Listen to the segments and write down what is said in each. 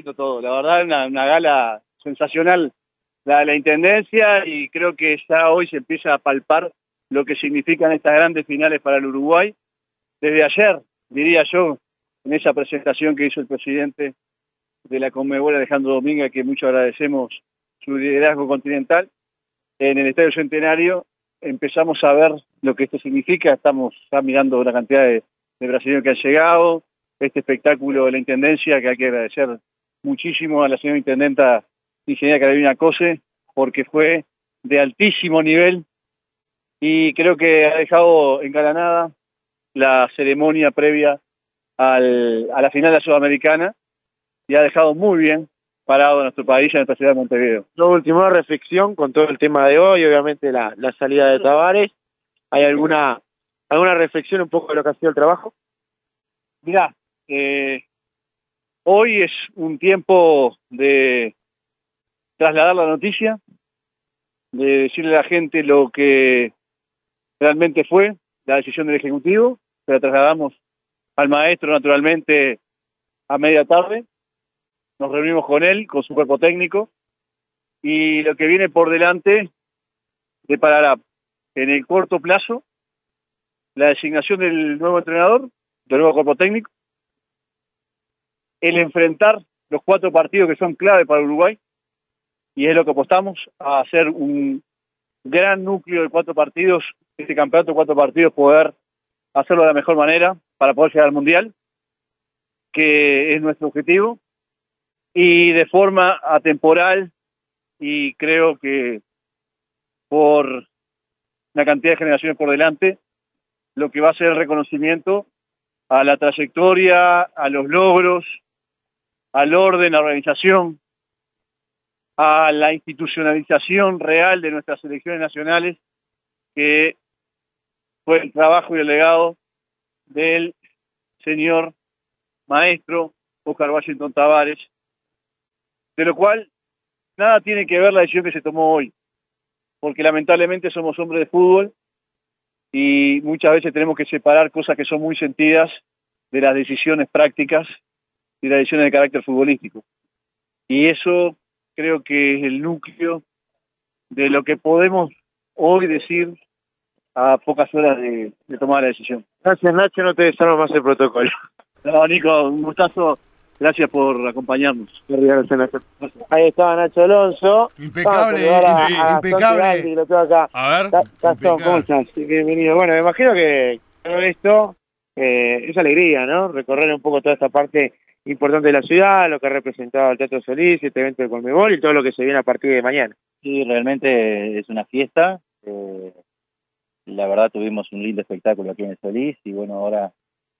todo. La verdad, una, una gala sensacional la de la Intendencia y creo que ya hoy se empieza a palpar lo que significan estas grandes finales para el Uruguay. Desde ayer, diría yo, en esa presentación que hizo el presidente de la Conmebol, Alejandro Domínguez, que mucho agradecemos su liderazgo continental, en el Estadio Centenario empezamos a ver lo que esto significa, estamos ya mirando una cantidad de brasileños que han llegado, este espectáculo de la Intendencia, que hay que agradecer muchísimo a la señora Intendenta Ingeniera Carolina Cose, porque fue de altísimo nivel y creo que ha dejado engalanada la ceremonia previa al, a la final de la Sudamericana y ha dejado muy bien parado a nuestro país y a nuestra ciudad de Montevideo. Lo último, reflexión con todo el tema de hoy, obviamente la, la salida de Tavares. ¿Hay alguna alguna reflexión un poco de lo que ha sido el trabajo? Mirá, eh, hoy es un tiempo de trasladar la noticia, de decirle a la gente lo que realmente fue la decisión del Ejecutivo, se la trasladamos al maestro naturalmente a media tarde, nos reunimos con él, con su cuerpo técnico, y lo que viene por delante deparará en el corto plazo la designación del nuevo entrenador, del nuevo cuerpo técnico, el enfrentar los cuatro partidos que son clave para Uruguay, y es lo que apostamos a hacer un gran núcleo de cuatro partidos, este campeonato de cuatro partidos, poder hacerlo de la mejor manera para poder llegar al Mundial, que es nuestro objetivo, y de forma atemporal, y creo que por una cantidad de generaciones por delante, lo que va a ser el reconocimiento a la trayectoria, a los logros, al orden, a la organización, a la institucionalización real de nuestras elecciones nacionales, que fue el trabajo y el legado del señor maestro Oscar Washington Tavares, de lo cual nada tiene que ver la decisión que se tomó hoy, porque lamentablemente somos hombres de fútbol y muchas veces tenemos que separar cosas que son muy sentidas de las decisiones prácticas y las decisiones de carácter futbolístico. Y eso creo que es el núcleo de lo que podemos hoy decir a pocas horas de, de tomar la decisión. Gracias Nacho, no te desarmo más el protocolo. No, Nico, un gustazo. Gracias por acompañarnos. Ahí estaba Nacho Alonso. Impecable, a, a, impecable. Gandhi, lo tengo acá. A ver. Gastón, ¿cómo estás? Bienvenido. Bueno, me imagino que todo esto eh, es alegría, ¿no? Recorrer un poco toda esta parte importante de la ciudad, lo que ha representado el Teatro Solís, este evento de Colmebol y todo lo que se viene a partir de mañana. Sí, realmente es una fiesta. Eh, la verdad tuvimos un lindo espectáculo aquí en el Solís y bueno, ahora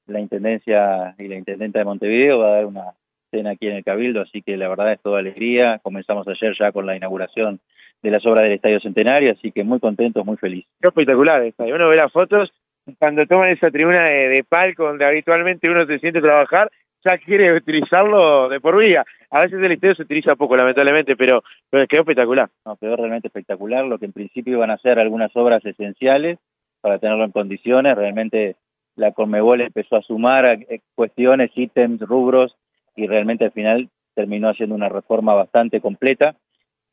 la Intendencia y la Intendenta de Montevideo va a dar una cena aquí en el Cabildo, así que la verdad es toda alegría. Comenzamos ayer ya con la inauguración de las obras del Estadio Centenario, así que muy contentos, muy felices. Qué espectacular está. Uno ve las fotos, cuando toman esa tribuna de, de palco donde habitualmente uno se siente trabajar, ya quiere utilizarlo de por vida. A veces el estadio se utiliza poco, lamentablemente, pero, pero quedó espectacular. No, quedó realmente espectacular, lo que en principio iban a ser algunas obras esenciales para tenerlo en condiciones, realmente la Conmebol empezó a sumar a cuestiones, ítems, rubros, y realmente al final terminó haciendo una reforma bastante completa,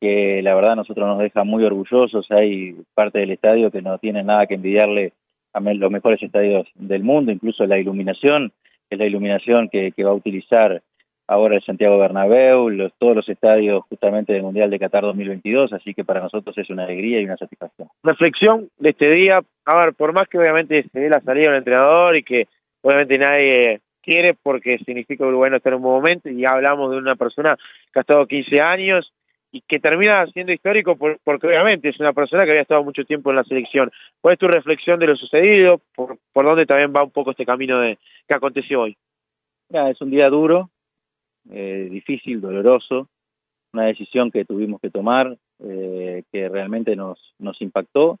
que la verdad a nosotros nos deja muy orgullosos, hay parte del estadio que no tiene nada que envidiarle a los mejores estadios del mundo, incluso la iluminación, es la iluminación que, que va a utilizar ahora el Santiago Bernabéu, todos los estadios justamente del Mundial de Qatar 2022, así que para nosotros es una alegría y una satisfacción. Reflexión de este día, a ver, por más que obviamente se dé la salida del entrenador y que obviamente nadie quiere porque significa que Uruguay no está en un buen momento y hablamos de una persona que ha estado 15 años y que termina siendo histórico por, porque obviamente es una persona que había estado mucho tiempo en la selección. ¿Cuál es tu reflexión de lo sucedido? ¿Por, por dónde también va un poco este camino de que aconteció hoy? Es un día duro, eh, difícil, doloroso, una decisión que tuvimos que tomar, eh, que realmente nos, nos impactó.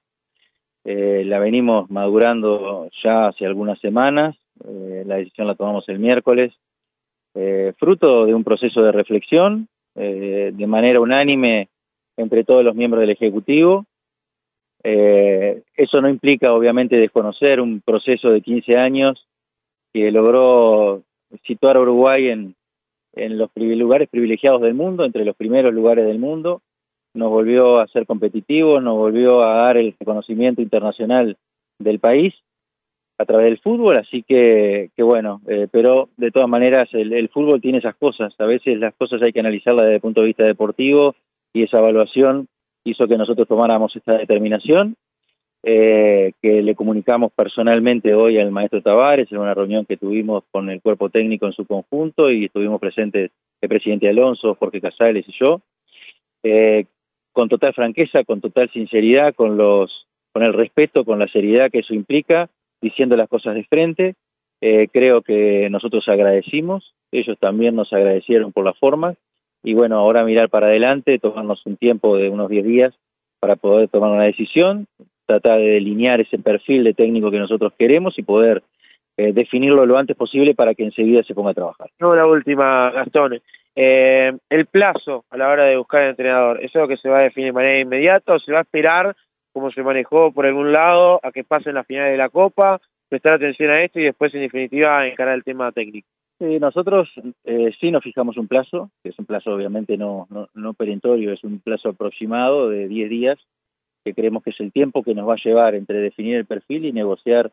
Eh, la venimos madurando ya hace algunas semanas, la decisión la tomamos el miércoles, fruto de un proceso de reflexión, de manera unánime entre todos los miembros del Ejecutivo. eso no implica, obviamente, desconocer un proceso de 15 años que logró situar a Uruguay en, los lugares privilegiados del mundo, entre los primeros lugares del mundo, nos volvió a ser competitivos, nos volvió a dar el reconocimiento internacional del país a través del fútbol, así que, que bueno, eh, pero de todas maneras el, el, fútbol tiene esas cosas, a veces las cosas hay que analizarlas desde el punto de vista deportivo y esa evaluación hizo que nosotros tomáramos esta determinación, eh, que le comunicamos personalmente hoy al maestro Tavares en una reunión que tuvimos con el cuerpo técnico en su conjunto y estuvimos presentes el presidente Alonso, Jorge Casales y yo, eh, con total franqueza, con total sinceridad, con los con el respeto, con la seriedad que eso implica, diciendo las cosas de frente. Eh, creo que nosotros agradecimos, ellos también nos agradecieron por la forma. Y bueno, ahora mirar para adelante, tomarnos un tiempo de unos 10 días para poder tomar una decisión, tratar de delinear ese perfil de técnico que nosotros queremos y poder eh, definirlo lo antes posible para que enseguida se ponga a trabajar. No, la última, Gastón. Eh, el plazo a la hora de buscar el entrenador, ¿es algo que se va a definir de manera inmediata o se va a esperar cómo se manejó por algún lado, a que pasen las finales de la Copa, prestar atención a esto y después, en definitiva, encarar el tema técnico. Nosotros eh, sí nos fijamos un plazo, que es un plazo obviamente no, no, no perentorio, es un plazo aproximado de 10 días, que creemos que es el tiempo que nos va a llevar entre definir el perfil y negociar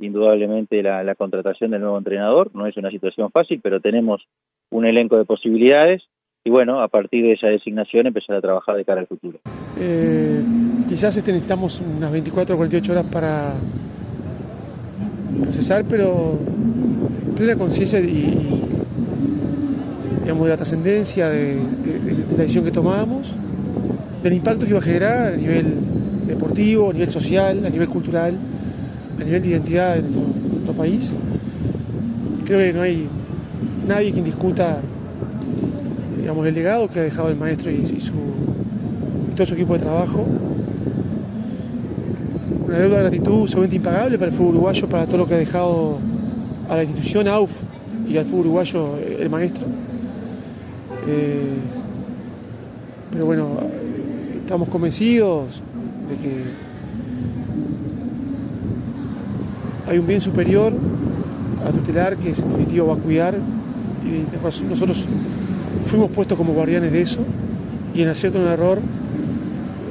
indudablemente la, contratación del nuevo entrenador. No es una situación fácil, pero tenemos un elenco de posibilidades y bueno, a partir de esa designación empezar a trabajar de cara al futuro. Eh, quizás este necesitamos unas 24 o 48 horas para procesar, pero plena conciencia y, digamos, de la trascendencia de, de, de, la decisión que tomábamos, del impacto que iba a generar a nivel deportivo, a nivel social, a nivel cultural, a nivel de identidad de nuestro, país. Creo que no hay nadie quien discuta digamos, el legado que ha dejado el maestro y, su todo su equipo de trabajo. Una deuda de gratitud seguramente impagable para el fútbol uruguayo, para todo lo que ha dejado a la institución AUF y al fútbol uruguayo el maestro. Eh, pero bueno, estamos convencidos de que hay un bien superior a tutelar que en definitiva va a cuidar y nosotros fuimos puestos como guardianes de eso y en acierto o en error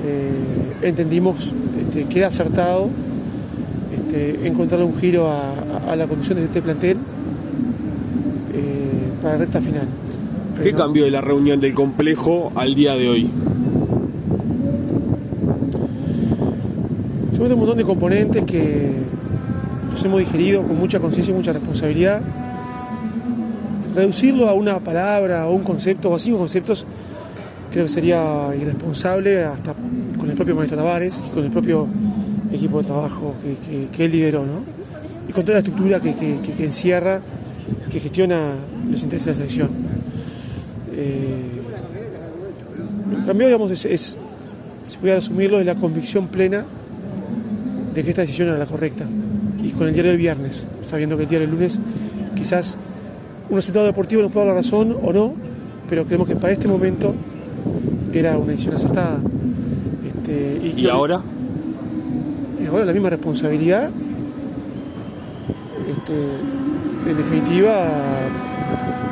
eh, entendimos este, que era acertado este, encontrar un giro a, a, a, la conducción de este plantel eh, para la recta final. Pero ¿Qué cambió de la reunión del complejo al día de hoy? Seguramente un montón de componentes que los hemos digerido con mucha conciencia y mucha responsabilidad reducirlo a una palabra o un concepto o a cinco conceptos creo que sería irresponsable hasta con el propio maestro Tavares y con el propio equipo de trabajo que él lideró, ¿no? Y con toda la estructura que, que encierra, que gestiona los intereses de la selección. Eh, el cambio, digamos, es, es, si pudiera asumirlo, es la convicción plena de que esta decisión era la correcta. Y con el diario del viernes, sabiendo que el diario del lunes quizás un resultado deportivo nos puede dar la razón o no, pero creemos que para este momento era una decisión acertada. Este, y, ¿Y ahora? Ahora la misma responsabilidad, este, en definitiva,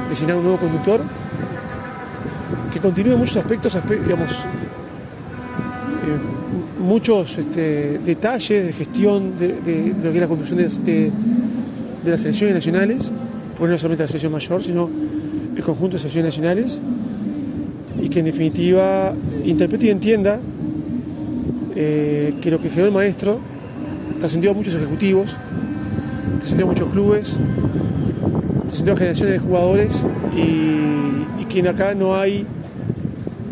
designar un nuevo conductor que continúe en muchos aspectos, digamos, eh, muchos este, detalles de gestión de, de, de, lo que es la conducción de, de las selecciones nacionales porque no solamente la selección mayor, sino el conjunto de selecciones nacionales, y que en definitiva interprete y entienda eh, que lo que generó el maestro trascendió a muchos ejecutivos, trascendió a muchos clubes, trascendió a generaciones de jugadores y, y, que acá no hay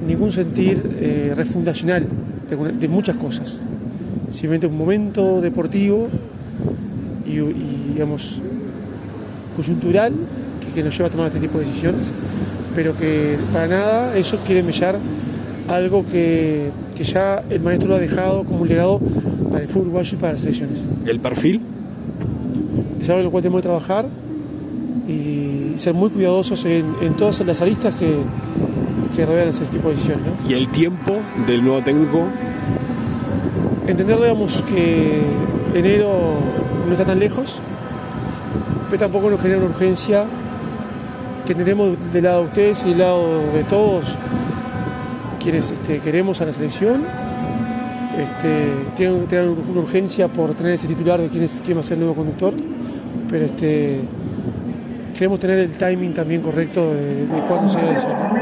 ningún sentir eh, refundacional de, de, muchas cosas. Simplemente un momento deportivo y, y digamos, coyuntural que, que, nos lleva a tomar este tipo de decisiones, pero que para nada eso quiere mellar algo que, que ya el maestro lo ha dejado como un legado para el fútbol uruguayo y para las selecciones. ¿El perfil? Es algo en lo cual tenemos que trabajar y ser muy cuidadosos en, en todas las aristas que, que rodean ese tipo de decisiones. ¿no? ¿Y el tiempo del nuevo técnico? Entender, digamos, que enero no está tan lejos, pero tampoco nos genera una urgencia que tenemos del lado de ustedes y del lado de todos quienes este, queremos a la selección. Este, tienen, tienen una urgencia por tener ese titular de quién, es, quién va a ser el nuevo conductor, pero este, queremos tener el timing también correcto de, de cuándo se va a decidir.